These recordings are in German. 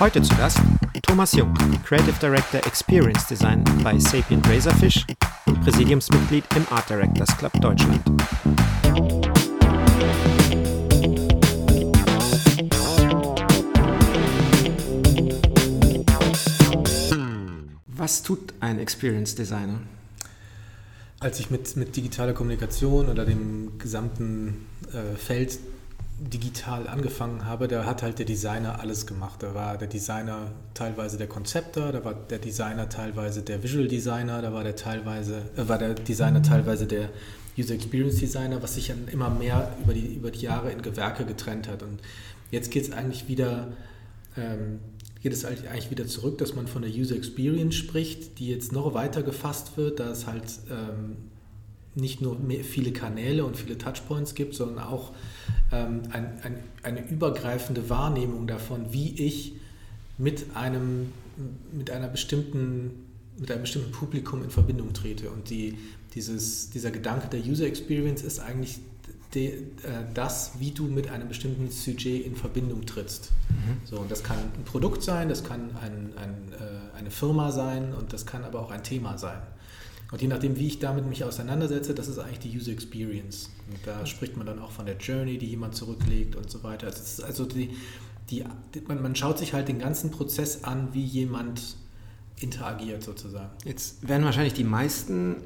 Heute zu Gast Thomas Jung, Creative Director Experience Design bei Sapient Razorfish und Präsidiumsmitglied im Art Directors Club Deutschland. Was tut ein Experience Designer? Als ich mit, mit digitaler Kommunikation oder dem gesamten äh, Feld digital angefangen habe, da hat halt der Designer alles gemacht. Da war der Designer teilweise der Konzepter, da war der Designer teilweise der Visual Designer, da war der teilweise äh, war der Designer teilweise der User Experience Designer, was sich dann immer mehr über die, über die Jahre in Gewerke getrennt hat. Und jetzt geht es eigentlich wieder ähm, geht es eigentlich wieder zurück, dass man von der User Experience spricht, die jetzt noch weiter gefasst wird, da es halt ähm, nicht nur viele Kanäle und viele Touchpoints gibt, sondern auch ähm, ein, ein, eine übergreifende Wahrnehmung davon, wie ich mit einem, mit einer bestimmten, mit einem bestimmten Publikum in Verbindung trete. Und die, dieses, dieser Gedanke der User Experience ist eigentlich de, äh, das, wie du mit einem bestimmten Sujet in Verbindung trittst. Mhm. So, und das kann ein Produkt sein, das kann ein, ein, äh, eine Firma sein und das kann aber auch ein Thema sein. Und je nachdem, wie ich damit mich auseinandersetze, das ist eigentlich die User Experience. Und da spricht man dann auch von der Journey, die jemand zurücklegt und so weiter. Also, also die, die, man, man schaut sich halt den ganzen Prozess an, wie jemand interagiert sozusagen. Jetzt werden wahrscheinlich die meisten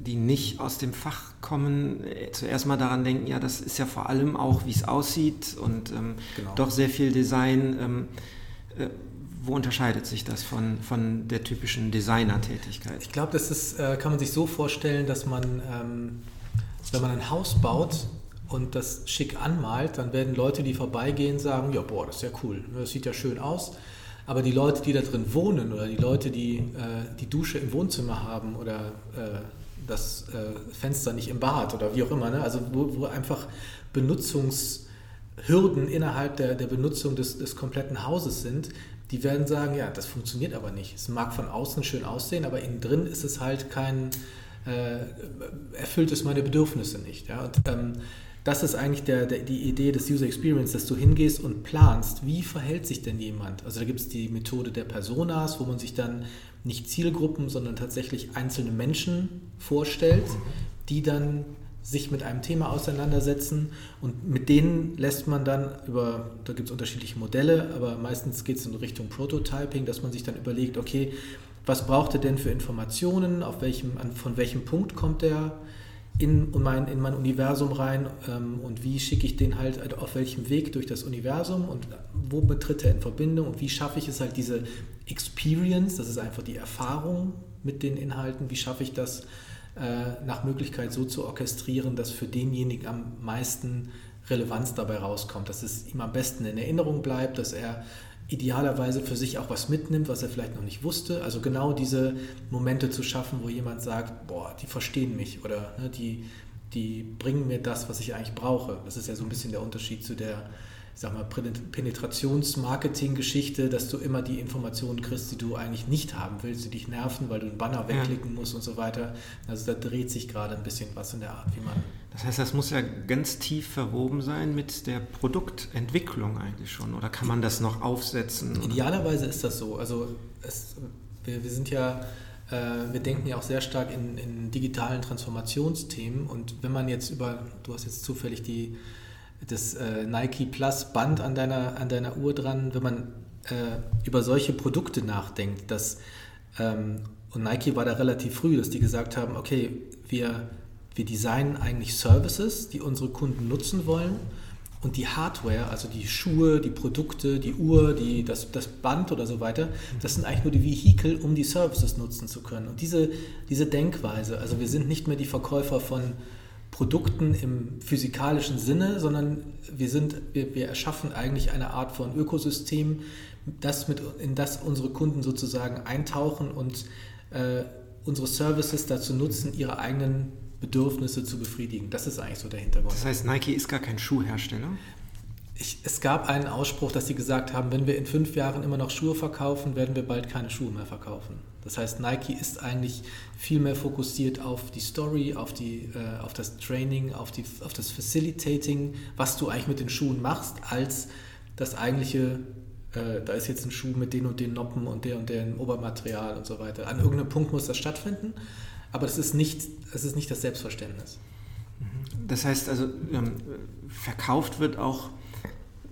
die nicht aus dem Fach kommen, äh, zuerst mal daran denken, ja, das ist ja vor allem auch, wie es aussieht und ähm, genau. doch sehr viel Design. Ähm, äh, wo unterscheidet sich das von, von der typischen Designer-Tätigkeit? Ich glaube, das ist, äh, kann man sich so vorstellen, dass man, ähm, wenn man ein Haus baut und das schick anmalt, dann werden Leute, die vorbeigehen, sagen, ja, boah, das ist ja cool, das sieht ja schön aus. Aber die Leute, die da drin wohnen oder die Leute, die äh, die Dusche im Wohnzimmer haben oder äh, das äh, Fenster nicht im Bad oder wie auch immer. Ne? Also wo, wo, einfach Benutzungshürden innerhalb der, der Benutzung des, des kompletten Hauses sind, die werden sagen, ja, das funktioniert aber nicht. Es mag von außen schön aussehen, aber innen drin ist es halt kein, äh, erfüllt es meine Bedürfnisse nicht. Ja? Und, ähm, das ist eigentlich der, der, die Idee des User Experience, dass du hingehst und planst, wie verhält sich denn jemand. Also da gibt es die Methode der Personas, wo man sich dann nicht Zielgruppen, sondern tatsächlich einzelne Menschen vorstellt, die dann sich mit einem Thema auseinandersetzen und mit denen lässt man dann über, da gibt es unterschiedliche Modelle, aber meistens geht es in Richtung Prototyping, dass man sich dann überlegt, okay, was braucht er denn für Informationen, auf welchem, von welchem Punkt kommt er in mein, in mein Universum rein ähm, und wie schicke ich den halt also auf welchem Weg durch das Universum und wo betritt er in Verbindung und wie schaffe ich es halt diese Experience, das ist einfach die Erfahrung mit den Inhalten, wie schaffe ich das nach Möglichkeit so zu orchestrieren, dass für denjenigen am meisten Relevanz dabei rauskommt, dass es ihm am besten in Erinnerung bleibt, dass er idealerweise für sich auch was mitnimmt, was er vielleicht noch nicht wusste. Also genau diese Momente zu schaffen, wo jemand sagt, boah, die verstehen mich oder ne, die, die bringen mir das, was ich eigentlich brauche. Das ist ja so ein bisschen der Unterschied zu der ich sag mal, Penetrationsmarketing-Geschichte, dass du immer die Informationen kriegst, die du eigentlich nicht haben willst, die dich nerven, weil du einen Banner wegklicken ja. musst und so weiter. Also da dreht sich gerade ein bisschen was in der Art, wie man. Das heißt, das muss ja ganz tief verwoben sein mit der Produktentwicklung eigentlich schon, oder kann man das noch aufsetzen? Idealerweise ist das so. Also es, wir, wir sind ja äh, wir denken ja auch sehr stark in, in, digitalen Transformationsthemen und wenn man jetzt über, du hast jetzt zufällig die das äh, Nike Plus Band an deiner, an deiner Uhr dran, wenn man äh, über solche Produkte nachdenkt, dass ähm, und Nike war da relativ früh, dass die gesagt haben, okay, wir, wir designen eigentlich Services, die unsere Kunden nutzen wollen und die Hardware, also die Schuhe, die Produkte, die Uhr, die, das, das Band oder so weiter, das sind eigentlich nur die Vehikel, um die Services nutzen zu können. Und diese, diese Denkweise, also wir sind nicht mehr die Verkäufer von Produkten im physikalischen Sinne, sondern wir, sind, wir, wir erschaffen eigentlich eine Art von Ökosystem, das mit, in das unsere Kunden sozusagen eintauchen und äh, unsere Services dazu nutzen, ihre eigenen Bedürfnisse zu befriedigen. Das ist eigentlich so der Hintergrund. Das heißt, Nike ist gar kein Schuhhersteller? Ich, es gab einen Ausspruch, dass sie gesagt haben, wenn wir in fünf Jahren immer noch Schuhe verkaufen, werden wir bald keine Schuhe mehr verkaufen. Das heißt, Nike ist eigentlich viel mehr fokussiert auf die Story, auf, die, äh, auf das Training, auf, die, auf das Facilitating, was du eigentlich mit den Schuhen machst, als das eigentliche äh, da ist jetzt ein Schuh mit den und den Noppen und der und dem Obermaterial und so weiter. An irgendeinem Punkt muss das stattfinden, aber das ist nicht, das, ist nicht das Selbstverständnis. Das heißt also, ähm, verkauft wird auch,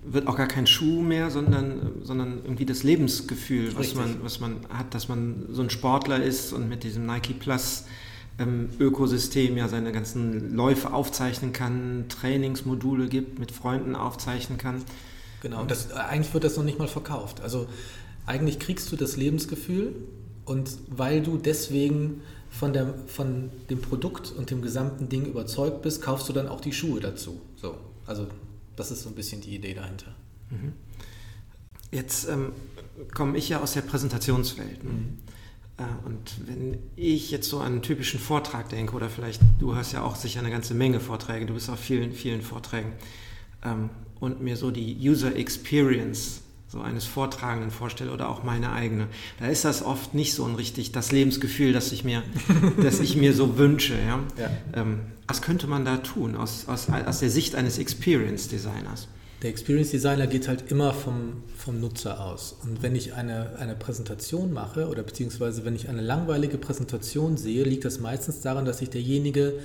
wird auch gar kein Schuh mehr, sondern, sondern irgendwie das Lebensgefühl, was man, was man hat, dass man so ein Sportler ist und mit diesem Nike Plus ähm, Ökosystem ja seine ganzen Läufe aufzeichnen kann, Trainingsmodule gibt, mit Freunden aufzeichnen kann. Genau, und das, eigentlich wird das noch nicht mal verkauft. Also eigentlich kriegst du das Lebensgefühl und weil du deswegen von, der, von dem Produkt und dem gesamten Ding überzeugt bist, kaufst du dann auch die Schuhe dazu. So, also das ist so ein bisschen die Idee dahinter. Mhm. Jetzt ähm, komme ich ja aus der Präsentationswelt. Ne? Mhm. Äh, und wenn ich jetzt so an einen typischen Vortrag denke, oder vielleicht, du hast ja auch sicher eine ganze Menge Vorträge, du bist auf vielen, vielen Vorträgen, ähm, und mir so die User Experience so eines Vortragenden vorstelle oder auch meine eigene, da ist das oft nicht so ein richtig das Lebensgefühl, das ich mir, das ich mir so wünsche. Ja? ja. Ähm, was könnte man da tun aus, aus, aus der Sicht eines Experience Designers? Der Experience Designer geht halt immer vom, vom Nutzer aus. Und wenn ich eine, eine Präsentation mache oder beziehungsweise wenn ich eine langweilige Präsentation sehe, liegt das meistens daran, dass sich derjenige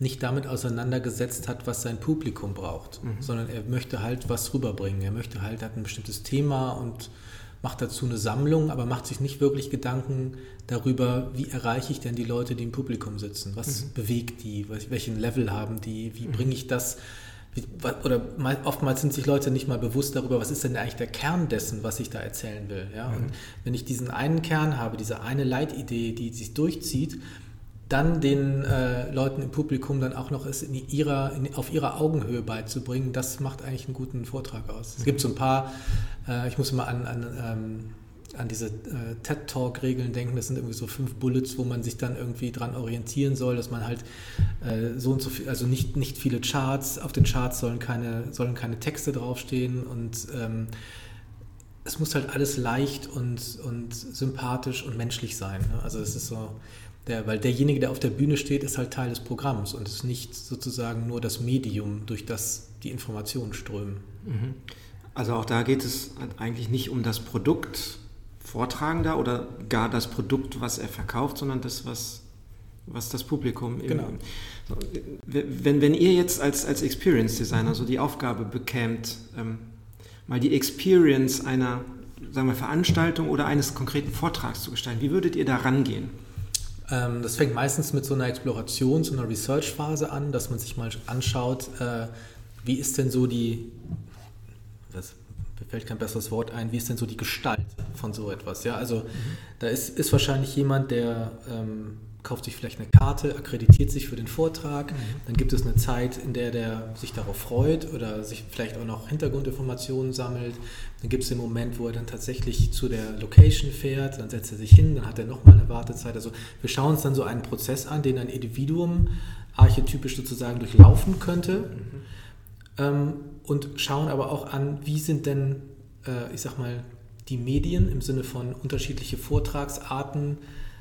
nicht damit auseinandergesetzt hat, was sein Publikum braucht, mhm. sondern er möchte halt was rüberbringen. Er möchte halt, hat ein bestimmtes Thema und macht dazu eine Sammlung, aber macht sich nicht wirklich Gedanken darüber, wie erreiche ich denn die Leute, die im Publikum sitzen? Was mhm. bewegt die? Welchen Level haben die? Wie mhm. bringe ich das? Oder oftmals sind sich Leute nicht mal bewusst darüber, was ist denn eigentlich der Kern dessen, was ich da erzählen will. Ja? Und mhm. wenn ich diesen einen Kern habe, diese eine Leitidee, die sich durchzieht, dann den äh, Leuten im Publikum dann auch noch es in ihrer, in, auf ihrer Augenhöhe beizubringen, das macht eigentlich einen guten Vortrag aus. Es gibt so ein paar, äh, ich muss mal an, an, ähm, an diese äh, TED-Talk-Regeln denken, das sind irgendwie so fünf Bullets, wo man sich dann irgendwie dran orientieren soll, dass man halt äh, so und so viel, also nicht, nicht viele Charts, auf den Charts sollen keine, sollen keine Texte draufstehen und ähm, es muss halt alles leicht und, und sympathisch und menschlich sein. Ne? Also es ist so, der, weil derjenige, der auf der Bühne steht, ist halt Teil des Programms und ist nicht sozusagen nur das Medium, durch das die Informationen strömen. Mhm. Also auch da geht es eigentlich nicht um das Produkt Vortragender oder gar das Produkt, was er verkauft, sondern das, was, was das Publikum genau. Im, wenn, wenn ihr jetzt als, als Experience Designer so die Aufgabe bekämt, ähm, mal die Experience einer sagen wir, Veranstaltung oder eines konkreten Vortrags zu gestalten, wie würdet ihr da rangehen? Ähm, das fängt meistens mit so einer Exploration, so einer Research-Phase an, dass man sich mal anschaut, äh, wie ist denn so die, das fällt kein besseres Wort ein, wie ist denn so die Gestalt von so etwas? Ja, also mhm. da ist, ist wahrscheinlich jemand, der ähm, kauft sich vielleicht eine Karte, akkreditiert sich für den Vortrag, mhm. dann gibt es eine Zeit, in der der sich darauf freut oder sich vielleicht auch noch Hintergrundinformationen sammelt. Dann gibt es den Moment, wo er dann tatsächlich zu der Location fährt, dann setzt er sich hin, dann hat er nochmal eine Wartezeit. Also wir schauen uns dann so einen Prozess an, den ein Individuum archetypisch sozusagen durchlaufen könnte mhm. ähm, und schauen aber auch an, wie sind denn, äh, ich sag mal, die Medien im Sinne von unterschiedliche Vortragsarten,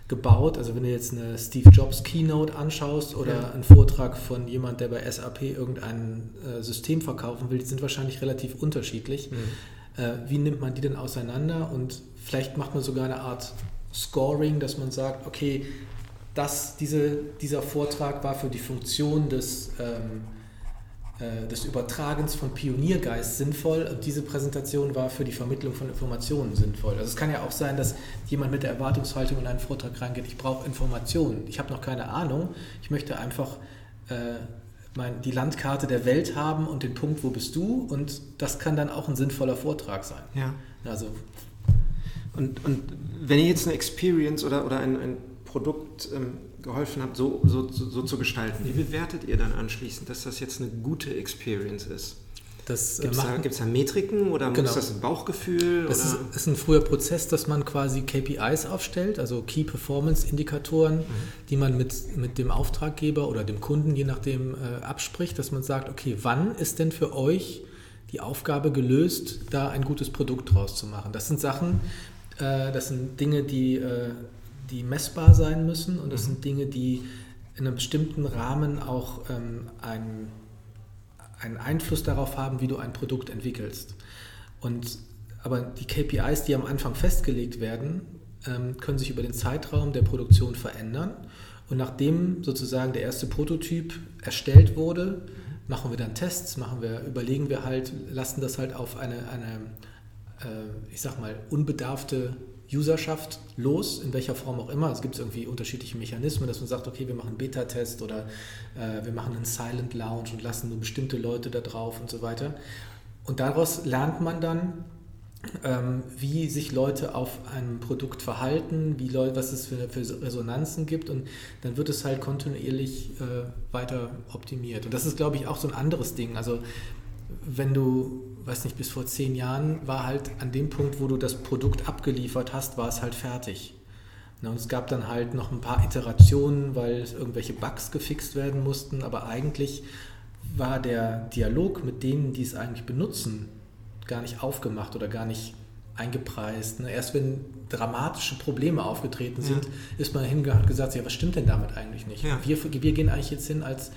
gebaut. Also wenn du jetzt eine Steve Jobs Keynote anschaust oder ja. einen Vortrag von jemand, der bei SAP irgendein äh, System verkaufen will, die sind wahrscheinlich relativ unterschiedlich. Mhm. Äh, wie nimmt man die denn auseinander? Und vielleicht macht man sogar eine Art Scoring, dass man sagt, okay, das, diese, dieser Vortrag war für die Funktion des ähm, äh, des Übertragens von Pioniergeist sinnvoll und diese Präsentation war für die Vermittlung von Informationen sinnvoll. Also es kann ja auch sein, dass jemand mit der Erwartungshaltung in einen Vortrag reingeht, ich brauche Informationen, ich habe noch keine Ahnung, ich möchte einfach äh, mein, die Landkarte der Welt haben und den Punkt, wo bist du und das kann dann auch ein sinnvoller Vortrag sein. Ja. Also und, und wenn ihr jetzt eine Experience oder, oder ein, ein Produkt ähm, geholfen habt, so, so, so, zu gestalten. Wie bewertet ihr dann anschließend, dass das jetzt eine gute Experience ist? Gibt es da, da, Metriken oder genau. ist das ein Bauchgefühl? Das ist, ist, ein früher Prozess, dass man quasi KPIs aufstellt, also Key Performance Indikatoren, mhm. die man mit, mit dem Auftraggeber oder dem Kunden, je nachdem, äh, abspricht, dass man sagt, okay, wann ist denn für euch die Aufgabe gelöst, da ein gutes Produkt draus zu machen? Das sind Sachen, äh, das sind Dinge, die äh, die messbar sein müssen und das mhm. sind Dinge, die in einem bestimmten Rahmen auch ähm, einen, einen Einfluss darauf haben, wie du ein Produkt entwickelst. Und aber die KPIs, die am Anfang festgelegt werden, ähm, können sich über den Zeitraum der Produktion verändern. Und nachdem sozusagen der erste Prototyp erstellt wurde, machen wir dann Tests, machen wir, überlegen wir halt, lassen das halt auf eine, eine äh, ich sag mal, unbedarfte Userschaft los, in welcher Form auch immer. Es gibt irgendwie unterschiedliche Mechanismen, dass man sagt, okay, wir machen einen Beta-Test oder äh, wir machen einen Silent Lounge und lassen nur bestimmte Leute da drauf und so weiter. Und daraus lernt man dann, ähm, wie sich Leute auf einem Produkt verhalten, wie Leute, was es für, für, Resonanzen gibt und dann wird es halt kontinuierlich äh, weiter optimiert. Und das ist, glaube ich, auch so ein anderes Ding. Also wenn du, weiß nicht, bis vor zehn Jahren war halt an dem Punkt, wo du das Produkt abgeliefert hast, war es halt fertig. Und es gab dann halt noch ein paar Iterationen, weil irgendwelche Bugs gefixt werden mussten, aber eigentlich war der Dialog mit denen, die es eigentlich benutzen, gar nicht aufgemacht oder gar nicht eingepreist. Ne? Erst wenn dramatische Probleme aufgetreten sind, ja. ist man hingegangen und gesagt, ja, was stimmt denn damit eigentlich nicht? Ja. Wir, wir gehen eigentlich jetzt hin als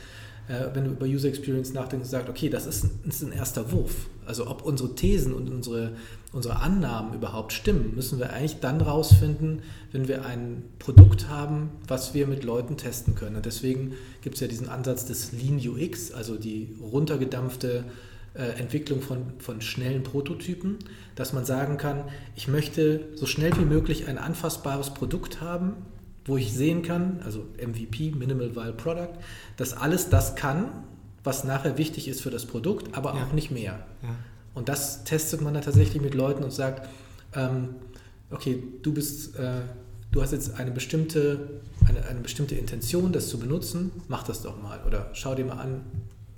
äh, wenn du über User Experience nachdenkst, sagt, okay, das ist, ein, ist ein erster Wurf. Also ob unsere Thesen und unsere, unsere Annahmen überhaupt stimmen, müssen wir eigentlich dann rausfinden, wenn wir ein Produkt haben, was wir mit Leuten testen können. Und deswegen gibt es ja diesen Ansatz des Lean UX, also die runtergedampfte äh, Entwicklung von, von schnellen Prototypen, dass man sagen kann, ich möchte so schnell wie möglich ein anfassbares Produkt haben, wo ich sehen kann, also MVP, Minimal Viable Product, dass alles das kann, was nachher wichtig ist für das Produkt, aber ja. auch nicht mehr. Ja. Und das testet man dann tatsächlich mit Leuten und sagt, ähm, okay, du bist, äh, du hast jetzt eine bestimmte, eine, eine bestimmte Intention, das zu benutzen, mach das doch mal. Oder schau dir mal an,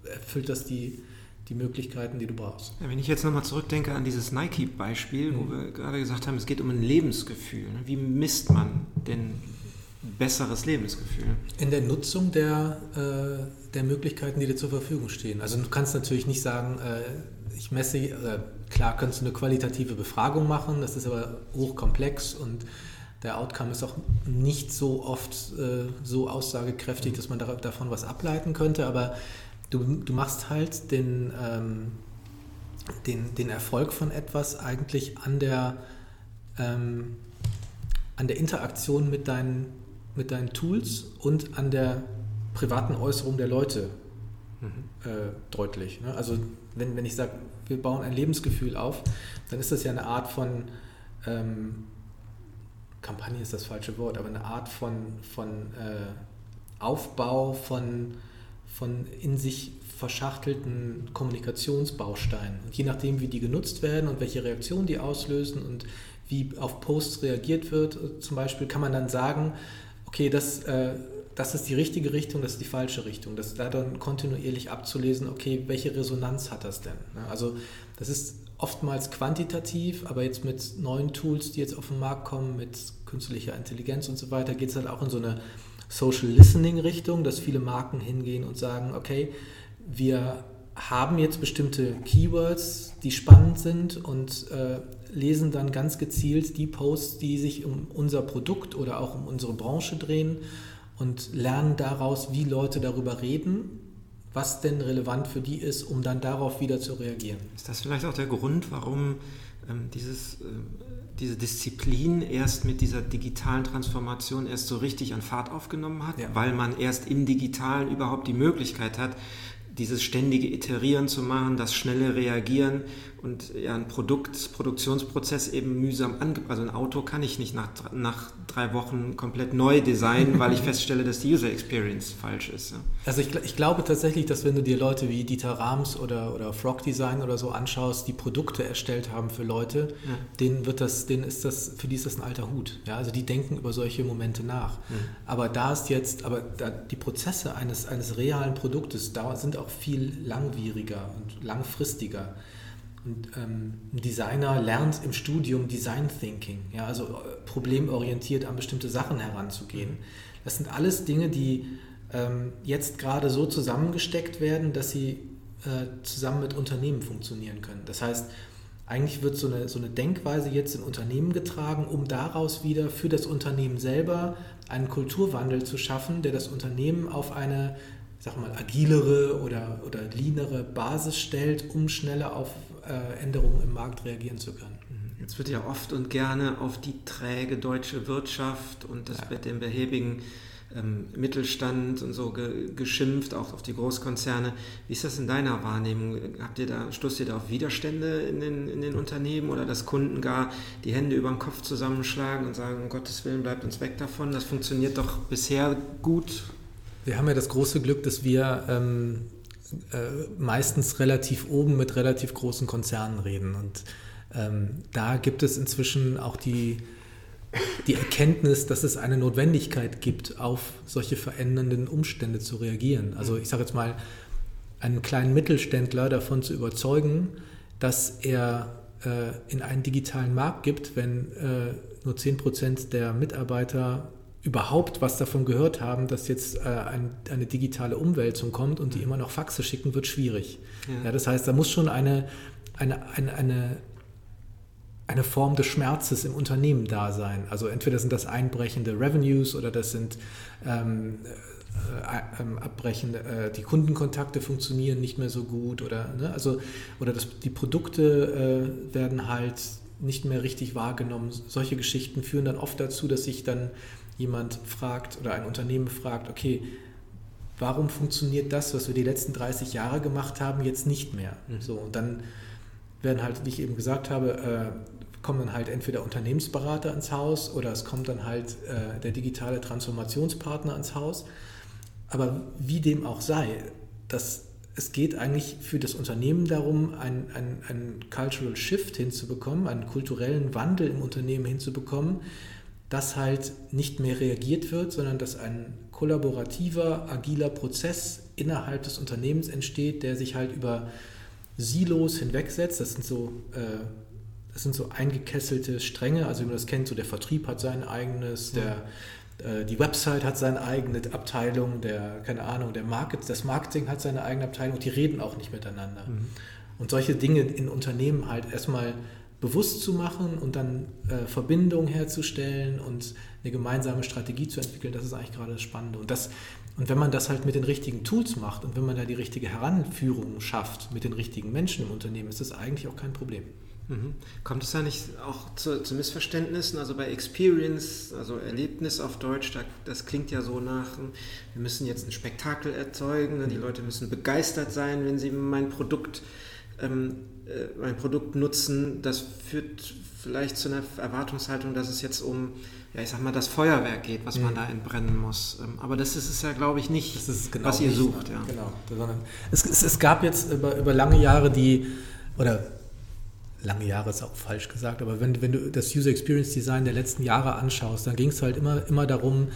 erfüllt das die, die Möglichkeiten, die du brauchst. Ja, wenn ich jetzt nochmal zurückdenke an dieses Nike-Beispiel, mhm. wo wir gerade gesagt haben, es geht um ein Lebensgefühl. Ne? Wie misst man denn besseres Lebensgefühl. In der Nutzung der, äh, der Möglichkeiten, die dir zur Verfügung stehen. Also du kannst natürlich nicht sagen, äh, ich messe, äh, klar kannst du eine qualitative Befragung machen, das ist aber hochkomplex und der Outcome ist auch nicht so oft äh, so aussagekräftig, dass man da, davon was ableiten könnte, aber du, du machst halt den, ähm, den, den Erfolg von etwas eigentlich an der, ähm, an der Interaktion mit deinen mit deinen Tools und an der privaten Äußerung der Leute mhm. äh, deutlich. Ne? Also wenn, wenn ich sage, wir bauen ein Lebensgefühl auf, dann ist das ja eine Art von ähm, Kampagne ist das falsche Wort, aber eine Art von, von äh, Aufbau von, von in sich verschachtelten Kommunikationsbausteinen. Und je nachdem, wie die genutzt werden und welche Reaktionen die auslösen und wie auf Posts reagiert wird, äh, zum Beispiel, kann man dann sagen, okay, das, äh, das ist die richtige Richtung, das ist die falsche Richtung. Das da dann kontinuierlich abzulesen, okay, welche Resonanz hat das denn? Ne? Also das ist oftmals quantitativ, aber jetzt mit neuen Tools, die jetzt auf den Markt kommen, mit künstlicher Intelligenz und so weiter, geht es halt auch in so eine Social Listening Richtung, dass viele Marken hingehen und sagen, okay, wir haben jetzt bestimmte Keywords, die spannend sind und äh, lesen dann ganz gezielt die Posts, die sich um unser Produkt oder auch um unsere Branche drehen und lernen daraus, wie Leute darüber reden, was denn relevant für die ist, um dann darauf wieder zu reagieren. Ist das vielleicht auch der Grund, warum ähm, dieses, äh, diese Disziplin erst mit dieser digitalen Transformation erst so richtig an Fahrt aufgenommen hat? Ja. Weil man erst im Digitalen überhaupt die Möglichkeit hat, dieses ständige Iterieren zu machen, das schnelle Reagieren und ja, ein Produkt, Produktionsprozess eben mühsam angebracht. Also ein Auto kann ich nicht nach, nach drei Wochen komplett neu designen, weil ich feststelle, dass die User Experience falsch ist. Ja. Also ich, ich, glaube tatsächlich, dass wenn du dir Leute wie Dieter Rams oder, oder Frog Design oder so anschaust, die Produkte erstellt haben für Leute, ja. denen wird das, denen ist das, für die ist das ein alter Hut. Ja, also die denken über solche Momente nach. Mhm. Aber da ist jetzt, aber da, die Prozesse eines, eines realen Produktes da sind auch viel langwieriger und langfristiger. Ähm, ein Designer lernt im Studium Design Thinking, ja, also äh, problemorientiert an bestimmte Sachen heranzugehen. Das sind alles Dinge, die ähm, jetzt gerade so zusammengesteckt werden, dass sie äh, zusammen mit Unternehmen funktionieren können. Das heißt, eigentlich wird so eine, so eine Denkweise jetzt in Unternehmen getragen, um daraus wieder für das Unternehmen selber einen Kulturwandel zu schaffen, der das Unternehmen auf eine sag mal, agilere oder, oder leanere Basis stellt, um schneller auf Änderungen im Markt reagieren zu können. Mhm. Es wird ja oft und gerne auf die träge deutsche Wirtschaft und das ja. mit dem behäbigen ähm, Mittelstand und so ge geschimpft, auch auf die Großkonzerne. Wie ist das in deiner Wahrnehmung? Habt ihr da, stoßt ihr da auf Widerstände in den, in den Unternehmen oder dass Kunden gar die Hände über den Kopf zusammenschlagen und sagen, um Gottes Willen, bleibt uns weg davon? Das funktioniert doch bisher gut. Wir haben ja das große Glück, dass wir ähm, äh, meistens relativ oben mit relativ großen Konzernen reden. Und ähm, da gibt es inzwischen auch die die Erkenntnis, dass es eine Notwendigkeit gibt, auf solche verändernden Umstände zu reagieren. Also ich sage jetzt mal, einen kleinen Mittelständler davon zu überzeugen, dass er äh, in einen digitalen Markt gibt, wenn äh, nur 10% der Mitarbeiter überhaupt was davon gehört haben, dass jetzt äh, ein, eine digitale Umwälzung kommt und die immer noch Faxe schicken, wird schwierig. Ja. ja das heißt, da muss schon eine, eine, eine, eine eine Form des Schmerzes im Unternehmen da sein. Also entweder sind das einbrechende Revenues oder das sind ähm, äh, äh, abbrechende, äh, die Kundenkontakte funktionieren nicht mehr so gut oder ne, also oder das, die Produkte äh, werden halt nicht mehr richtig wahrgenommen. Solche Geschichten führen dann oft dazu, dass sich dann jemand fragt oder ein Unternehmen fragt, okay, warum funktioniert das, was wir die letzten 30 Jahre gemacht haben, jetzt nicht mehr? Mhm. So und dann werden halt, wie ich eben gesagt habe, äh, kommen dann halt entweder Unternehmensberater ins Haus oder es kommt dann halt äh, der digitale Transformationspartner ins Haus. Aber wie dem auch sei, das, es geht eigentlich für das Unternehmen darum, einen ein Cultural Shift hinzubekommen, einen kulturellen Wandel im Unternehmen hinzubekommen, dass halt nicht mehr reagiert wird, sondern dass ein kollaborativer, agiler Prozess innerhalb des Unternehmens entsteht, der sich halt über Silos hinwegsetzt. Das sind so äh, das sind so eingekesselte Stränge, also wie man das kennt, so der Vertrieb hat sein eigenes, der, äh, die Website hat seine eigene Abteilung, der, keine Ahnung, der Market, das Marketing hat seine eigene Abteilung und die reden auch nicht miteinander. Mhm. Und solche Dinge in Unternehmen halt erstmal bewusst zu machen und dann äh, Verbindungen herzustellen und eine gemeinsame Strategie zu entwickeln, das ist eigentlich gerade das Spannende. Und, das, und wenn man das halt mit den richtigen Tools macht und wenn man da die richtige Heranführung schafft mit den richtigen Menschen im Unternehmen, ist das eigentlich auch kein Problem. Mhm. Kommt es da nicht auch zu, zu, Missverständnissen? Also bei Experience, also Erlebnis auf Deutsch, da, das klingt ja so nach, wir müssen jetzt ein Spektakel erzeugen, ne? die mhm. Leute müssen begeistert sein, wenn sie mein Produkt, ähm, äh, mein Produkt nutzen. Das führt vielleicht zu einer Erwartungshaltung, dass es jetzt um, ja ich sag mal, das Feuerwerk geht, was mhm. man da entbrennen muss. Ähm, aber das ist es ja, glaube ich, nicht, genau was ihr sucht. Ja. Genau. Es, es, es gab jetzt über, über lange Jahre die, oder lange Jahre ist auch falsch gesagt, aber wenn, wenn du das User Experience Design der letzten Jahre anschaust, dann ging es halt immer, immer darum,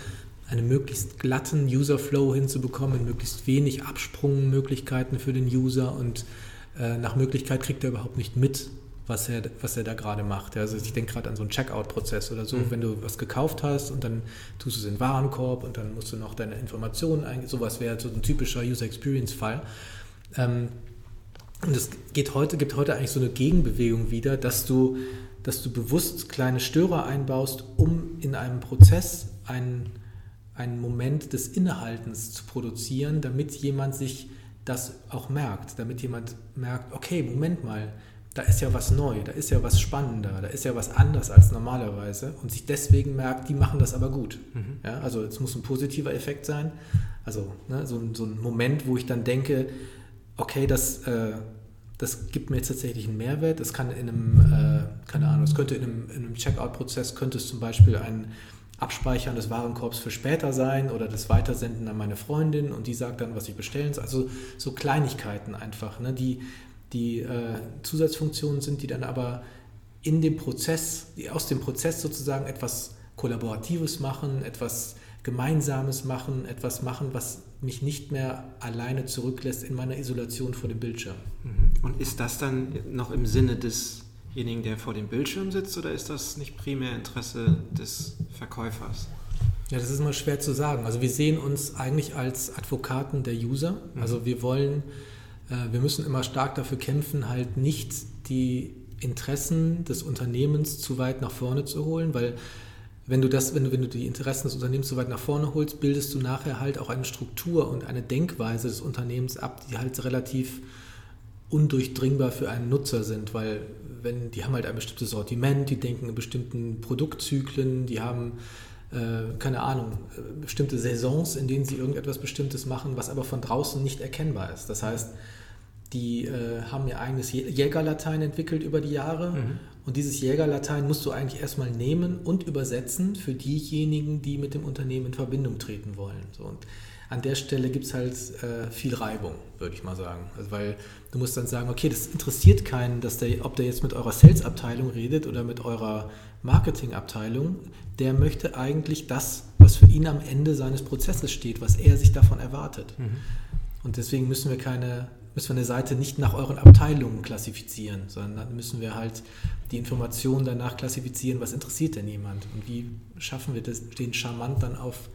einen möglichst glatten User Flow hinzubekommen, möglichst wenig Absprungmöglichkeiten für den User und äh, nach Möglichkeit kriegt er überhaupt nicht mit, was er, was er da gerade macht. Also ich denke gerade an so einen Checkout-Prozess oder so, mhm. wenn du was gekauft hast und dann tust du es in den Warenkorb und dann musst du noch deine Informationen eingeben, sowas wäre so ein typischer User Experience-Fall. Ähm, und es geht heute, gibt heute eigentlich so eine Gegenbewegung wieder, dass du, dass du bewusst kleine Störer einbaust, um in einem Prozess einen, einen Moment des Innehaltens zu produzieren, damit jemand sich das auch merkt, damit jemand merkt, okay, Moment mal, da ist ja was neu, da ist ja was spannender, da ist ja was anders als normalerweise und sich deswegen merkt, die machen das aber gut. Mhm. Ja, also es muss ein positiver Effekt sein, also ne, so, so ein Moment, wo ich dann denke, okay, das, äh, das gibt mir jetzt tatsächlich einen Mehrwert. Das kann in einem, äh, keine Ahnung, es könnte in einem, einem Checkout-Prozess, könnte es zum Beispiel ein Abspeichern des Warenkorbs für später sein oder das Weitersenden an meine Freundin und die sagt dann, was ich bestellen soll. Also so Kleinigkeiten einfach, ne, die, die äh, Zusatzfunktionen sind, die dann aber in dem Prozess, aus dem Prozess sozusagen etwas Kollaboratives machen, etwas Gemeinsames machen, etwas machen, was mich nicht mehr alleine zurücklässt in meiner Isolation vor dem Bildschirm. Mhm. Und ist das dann noch im Sinne desjenigen, der vor dem Bildschirm sitzt, oder ist das nicht primär Interesse des Verkäufers? Ja, das ist immer schwer zu sagen. Also wir sehen uns eigentlich als Advokaten der User. Mhm. Also wir wollen, äh, wir müssen immer stark dafür kämpfen, halt nicht die Interessen des Unternehmens zu weit nach vorne zu holen, weil wenn du das, wenn du, wenn du die Interessen des Unternehmens so weit nach vorne holst, bildest du nachher halt auch eine Struktur und eine Denkweise des Unternehmens ab, die halt relativ undurchdringbar für einen Nutzer sind, weil wenn die haben halt ein bestimmtes Sortiment, die denken in bestimmten Produktzyklen, die haben äh, keine Ahnung, äh, bestimmte Saisons, in denen sie irgendetwas Bestimmtes machen, was aber von draußen nicht erkennbar ist. Das heißt, die äh, haben ihr eigenes Jägerlatein entwickelt über die Jahre mhm. und dieses Jägerlatein musst du eigentlich erstmal nehmen und übersetzen für diejenigen, die mit dem Unternehmen in Verbindung treten wollen. So, und an der Stelle gibt es halt äh, viel Reibung, würde ich mal sagen. Also weil du musst dann sagen, okay, das interessiert keinen, dass der, ob der jetzt mit eurer Sales-Abteilung redet oder mit eurer Marketing-Abteilung. Der möchte eigentlich das, was für ihn am Ende seines Prozesses steht, was er sich davon erwartet. Mhm. Und deswegen müssen wir keine müssen wir eine Seite nicht nach euren Abteilungen klassifizieren, sondern dann müssen wir halt die Informationen danach klassifizieren, was interessiert denn jemand und wie schaffen wir das, den charmant dann auf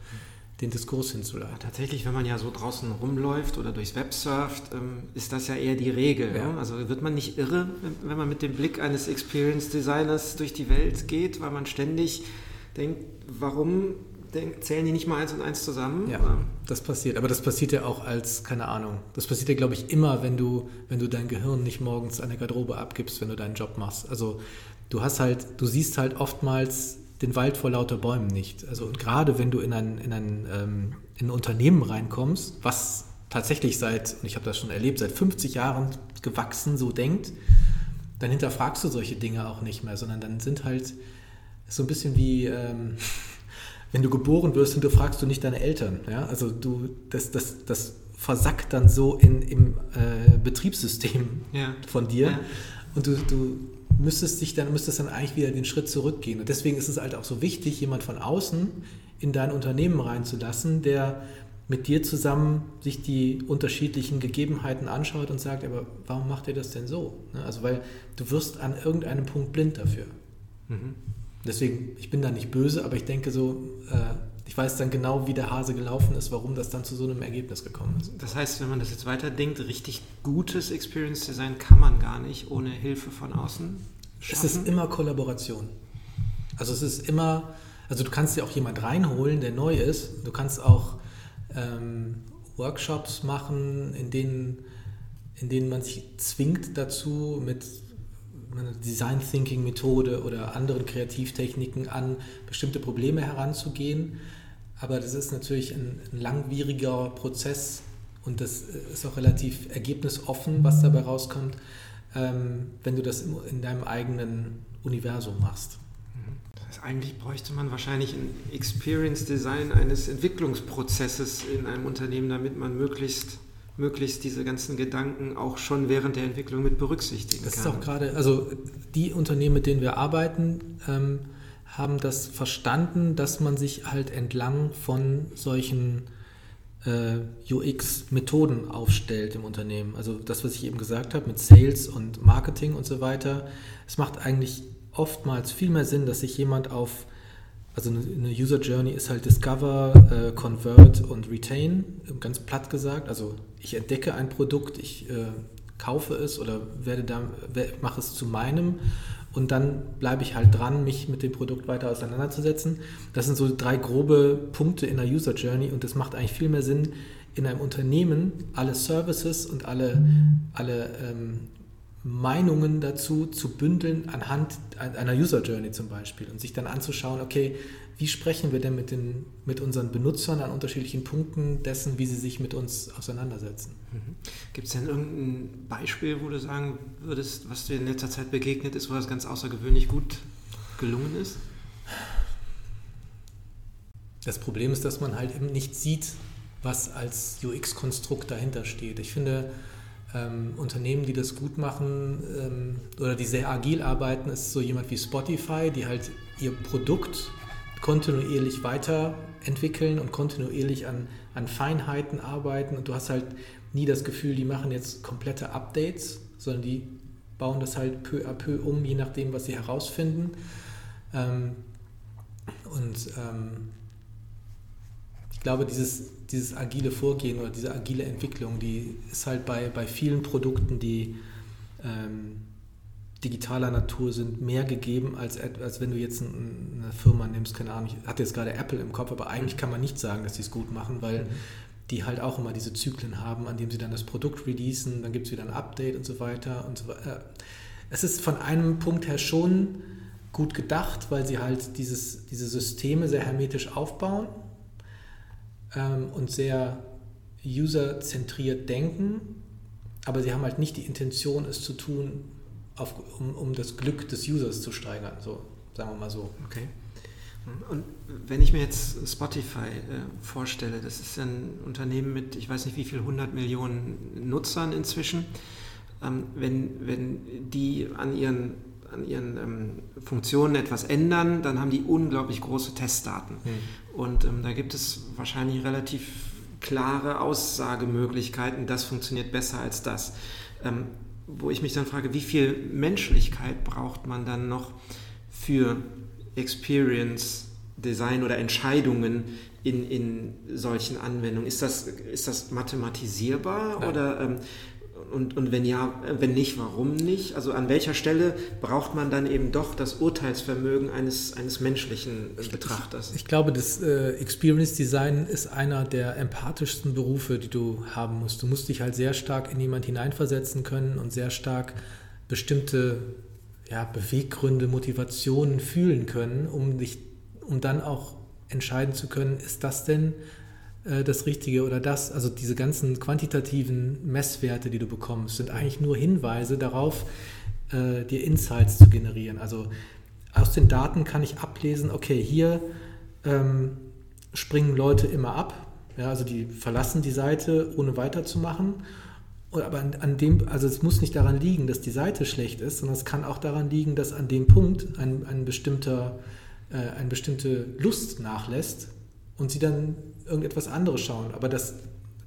den Diskurs hinzuleiten. Tatsächlich, wenn man ja so draußen rumläuft oder durchs Web surft, ähm, ist das ja eher die Regel. Ja. Ne? Also wird man nicht irre, wenn man mit dem Blick eines Experience Designers durch die Welt geht, weil man ständig denkt, warum zählen die nicht mal eins und eins zusammen? Ja, das passiert. Aber das passiert ja auch als, keine Ahnung, das passiert ja, glaube ich, immer, wenn du, wenn du dein Gehirn nicht morgens an der Garderobe abgibst, wenn du deinen Job machst. Also du hast halt, du siehst halt oftmals den Wald vor lauter Bäumen nicht. Also und gerade wenn du in ein, in ein, ähm, in ein Unternehmen reinkommst, was tatsächlich seit, und ich habe das schon erlebt, seit 50 Jahren gewachsen so denkt, dann hinterfragst du solche Dinge auch nicht mehr, sondern dann sind halt so ein bisschen wie, ähm, wenn du geboren wirst, hinterfragst du nicht deine Eltern. Ja? Also du, das, das, das versackt dann so in, im äh, Betriebssystem ja. von dir. Ja. Und du, du müsstest dich dann, müsstest dann eigentlich wieder den Schritt zurückgehen. Und deswegen ist es halt auch so wichtig, jemand von außen in dein Unternehmen reinzulassen, der mit dir zusammen sich die unterschiedlichen Gegebenheiten anschaut und sagt, aber warum macht ihr das denn so? Ne, also weil du wirst an irgendeinem Punkt blind dafür. Mhm. Deswegen, ich bin da nicht böse, aber ich denke so, äh, ich weiß dann genau, wie der Hase gelaufen ist, warum das dann zu so einem Ergebnis gekommen ist. Das heißt, wenn man das jetzt weiterdenkt, richtig gutes Experience Design kann man gar nicht ohne Hilfe von außen schaffen? Es ist immer Kollaboration. Also es ist immer, also du kannst dir auch jemand reinholen, der neu ist. Du kannst auch ähm, Workshops machen, in denen, in denen man sich zwingt dazu, mit einer Design Thinking Methode oder anderen Kreativtechniken an bestimmte Probleme heranzugehen. Aber das ist natürlich ein, ein langwieriger Prozess und das ist auch relativ ergebnisoffen, was dabei rauskommt, ähm, wenn du das in deinem eigenen Universum machst. Das heißt, eigentlich bräuchte man wahrscheinlich ein Experience Design eines Entwicklungsprozesses in einem Unternehmen, damit man möglichst möglichst diese ganzen Gedanken auch schon während der Entwicklung mit berücksichtigen das kann. Das ist auch gerade, also die Unternehmen, mit denen wir arbeiten, ähm, haben das verstanden, dass man sich halt entlang von solchen äh, UX-Methoden aufstellt im Unternehmen. Also das, was ich eben gesagt habe mit Sales und Marketing und so weiter. Es macht eigentlich oftmals viel mehr Sinn, dass sich jemand auf, also eine User Journey ist halt Discover, äh, Convert und Retain, ganz platt gesagt. Also ich entdecke ein Produkt, ich äh, kaufe es oder werde da, mache es zu meinem und dann bleibe ich halt dran, mich mit dem Produkt weiter auseinanderzusetzen. Das sind so drei grobe Punkte in der User Journey und es macht eigentlich viel mehr Sinn, in einem Unternehmen alle Services und alle, alle ähm, Meinungen dazu zu bündeln anhand einer User Journey zum Beispiel und sich dann anzuschauen, okay, wie sprechen wir denn mit, den, mit unseren Benutzern an unterschiedlichen Punkten dessen, wie sie sich mit uns auseinandersetzen. Mhm. Gibt es denn irgendein Beispiel, wo du sagen würdest, was dir in letzter Zeit begegnet ist, wo das ganz außergewöhnlich gut gelungen ist? Das Problem ist, dass man halt eben nicht sieht, was als UX-Konstrukt dahinter steht. Ich finde, ähm, Unternehmen, die das gut machen ähm, oder die sehr agil arbeiten, ist so jemand wie Spotify, die halt ihr Produkt kontinuierlich weiterentwickeln und kontinuierlich an, an Feinheiten arbeiten. Und du hast halt nie das Gefühl, die machen jetzt komplette Updates, sondern die bauen das halt peu à peu um, je nachdem, was sie herausfinden. Ähm, und ähm, glaube, dieses, dieses agile Vorgehen oder diese agile Entwicklung, die ist halt bei, bei vielen Produkten, die ähm, digitaler Natur sind, mehr gegeben, als, als wenn du jetzt eine Firma nimmst, keine Ahnung, ich hatte jetzt gerade Apple im Kopf, aber eigentlich kann man nicht sagen, dass sie es gut machen, weil mhm. die halt auch immer diese Zyklen haben, an dem sie dann das Produkt releasen, dann gibt es wieder ein Update und so weiter und so weiter. Es ist von einem Punkt her schon gut gedacht, weil sie halt dieses, diese Systeme sehr hermetisch aufbauen ähm, und sehr userzentriert denken, aber sie haben halt nicht die Intention, es zu tun, auf, um, um das Glück des Users zu steigern, so sagen wir mal so. Okay. Und wenn ich mir jetzt Spotify äh, vorstelle, das ist ein Unternehmen mit, ich weiß nicht wie viel, 100 Millionen Nutzern inzwischen, ähm, wenn, wenn die an ihren, an ihren ähm, Funktionen etwas ändern, dann haben die unglaublich große Testdaten. Mhm. Und ähm, da gibt es wahrscheinlich relativ klare Aussagemöglichkeiten, das funktioniert besser als das. Ähm, wo ich mich dann frage, wie viel Menschlichkeit braucht man dann noch für Experience, Design oder Entscheidungen in, in solchen Anwendungen? Ist das, ist das mathematisierbar Nein. oder ähm, und, und wenn ja, wenn nicht, warum nicht? Also an welcher Stelle braucht man dann eben doch das Urteilsvermögen eines, eines menschlichen Betrachters? Ich, ich glaube, das äh, Experience Design ist einer der empathischsten Berufe, die du haben musst. Du musst dich halt sehr stark in jemand hineinversetzen können und sehr stark bestimmte ja, Beweggründe, Motivationen fühlen können, um dich, um dann auch entscheiden zu können, ist das denn äh, das Richtige oder das. Also diese ganzen quantitativen Messwerte, die du bekommst, sind eigentlich nur Hinweise darauf, äh, dir Insights zu generieren. Also aus den Daten kann ich ablesen, okay, hier ähm, springen Leute immer ab, ja, also die verlassen die Seite, ohne weiterzumachen. Aber an, an, dem, also es muss nicht daran liegen, dass die Seite schlecht ist, sondern es kann auch daran liegen, dass an dem Punkt ein, ein bestimmter, äh, eine bestimmte Lust nachlässt und sie dann irgendetwas anderes schauen. Aber das,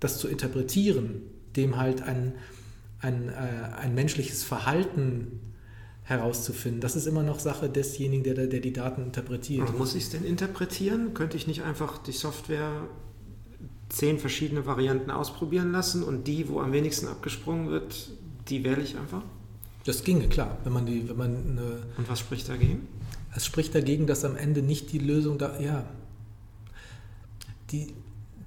das zu interpretieren, dem halt ein, ein, äh, ein menschliches Verhalten herauszufinden, das ist immer noch Sache desjenigen, der, der die Daten interpretiert. Aber muss ich es denn interpretieren? Könnte ich nicht einfach die Software zehn verschiedene Varianten ausprobieren lassen und die, wo am wenigsten abgesprungen wird, die wähle ich einfach? Das ginge, klar. Wenn man die, wenn man eine, Und was spricht dagegen? Es spricht dagegen, dass am Ende nicht die Lösung da, ja, die,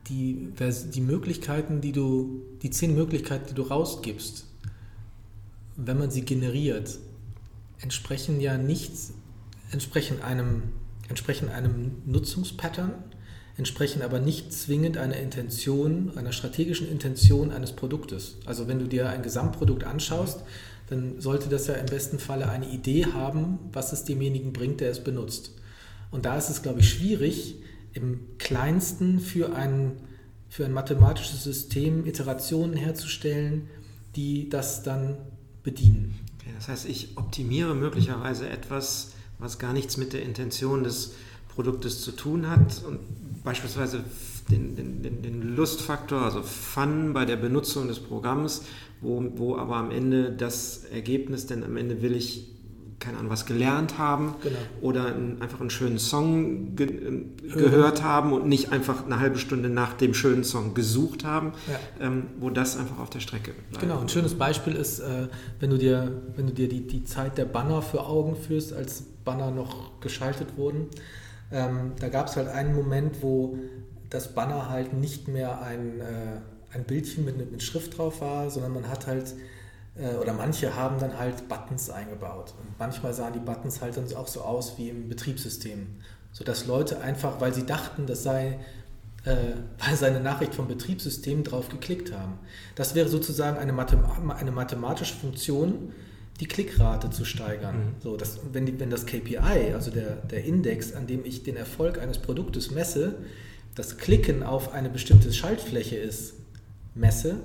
die, die Möglichkeiten, die du, die zehn Möglichkeiten, die du rausgibst, wenn man sie generiert, entsprechen ja nicht, entsprechen einem, entsprechen einem Nutzungspattern, entsprechen aber nicht zwingend einer Intention, einer strategischen Intention eines Produktes. Also wenn du dir ein Gesamtprodukt anschaust, dann sollte das ja im besten Falle eine Idee haben, was es demjenigen bringt, der es benutzt. Und da ist es, glaube ich, schwierig, im kleinsten für ein, für ein mathematisches System Iterationen herzustellen, die das dann bedienen. Okay, das heißt, ich optimiere möglicherweise etwas, was gar nichts mit der Intention des Produktes zu tun hat und beispielsweise den, den, den, Lustfaktor, also Fun bei der Benutzung des Programms, wo, wo aber am Ende das Ergebnis, denn am Ende will ich keine Ahnung, was gelernt haben genau. oder ein, einfach einen schönen Song ge äh, gehört haben und nicht einfach eine halbe Stunde nach dem schönen Song gesucht haben, ja. ähm, wo das einfach auf der Strecke bleibt. Genau, ein schönes Beispiel ist, äh, wenn du dir, wenn du dir die, die Zeit der Banner für Augen führst, als Banner noch geschaltet wurden. Ähm, da gab es halt einen Moment, wo das Banner halt nicht mehr ein, äh, ein Bildchen mit, mit Schrift drauf war, sondern man hat halt oder manche haben dann halt Buttons eingebaut. Und manchmal sahen die Buttons halt dann auch so aus wie im Betriebssystem. Sodass Leute einfach, weil sie dachten, das sei, äh, weil seine Nachricht vom Betriebssystem drauf geklickt haben. Das wäre sozusagen eine, Mathem eine mathematische Funktion, die Klickrate zu steigern. Mhm. So, dass, wenn, die, wenn das KPI, also der, der Index, an dem ich den Erfolg eines Produktes messe, das Klicken auf eine bestimmte Schaltfläche ist, messe,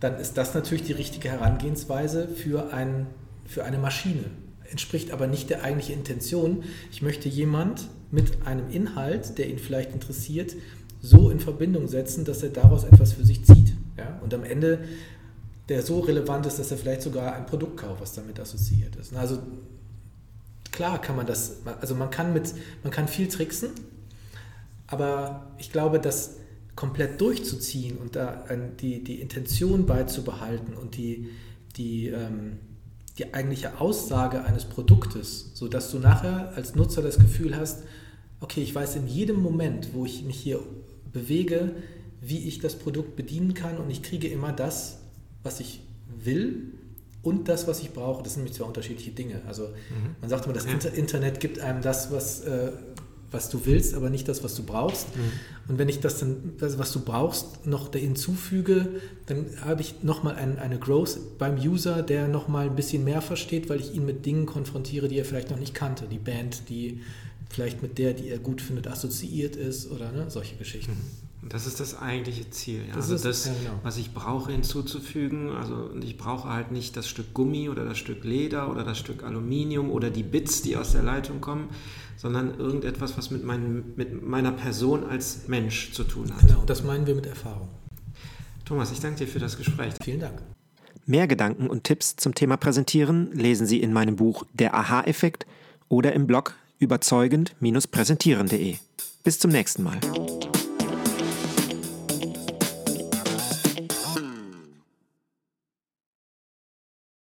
dann ist das natürlich die richtige Herangehensweise für, ein, für eine Maschine. Entspricht aber nicht der eigentlichen Intention. Ich möchte jemand mit einem Inhalt, der ihn vielleicht interessiert, so in Verbindung setzen, dass er daraus etwas für sich zieht. Ja? Und am Ende der so relevant ist, dass er vielleicht sogar ein Produkt kauft, was damit assoziiert ist. Also klar kann man das, also man kann mit, man kann viel tricksen, aber ich glaube, dass komplett durchzuziehen und da die, die Intention beizubehalten und die, die, ähm, die eigentliche Aussage eines Produktes, sodass du nachher als Nutzer das Gefühl hast, okay, ich weiß in jedem Moment, wo ich mich hier bewege, wie ich das Produkt bedienen kann und ich kriege immer das, was ich will und das, was ich brauche. Das sind nämlich zwei unterschiedliche Dinge. Also mhm. man sagt immer, das ja. Internet gibt einem das, was, äh, was du willst, aber nicht das, was du brauchst. Mhm. Und wenn ich das dann, was du brauchst, noch hinzufüge, dann habe ich nochmal ein, eine Growth beim User, der nochmal ein bisschen mehr versteht, weil ich ihn mit Dingen konfrontiere, die er vielleicht noch nicht kannte. Die Band, die vielleicht mit der, die er gut findet, assoziiert ist oder ne, solche Geschichten. Mhm. Das ist das eigentliche Ziel. Ja. Das also ist, das, ja, genau. was ich brauche hinzuzufügen. Also ich brauche halt nicht das Stück Gummi oder das Stück Leder oder das Stück Aluminium oder die Bits, die aus der Leitung kommen, sondern irgendetwas, was mit, mein, mit meiner Person als Mensch zu tun hat. Genau, das meinen wir mit Erfahrung. Thomas, ich danke dir für das Gespräch. Vielen Dank. Mehr Gedanken und Tipps zum Thema Präsentieren lesen Sie in meinem Buch Der Aha-Effekt oder im Blog überzeugend-präsentieren.de. Bis zum nächsten Mal.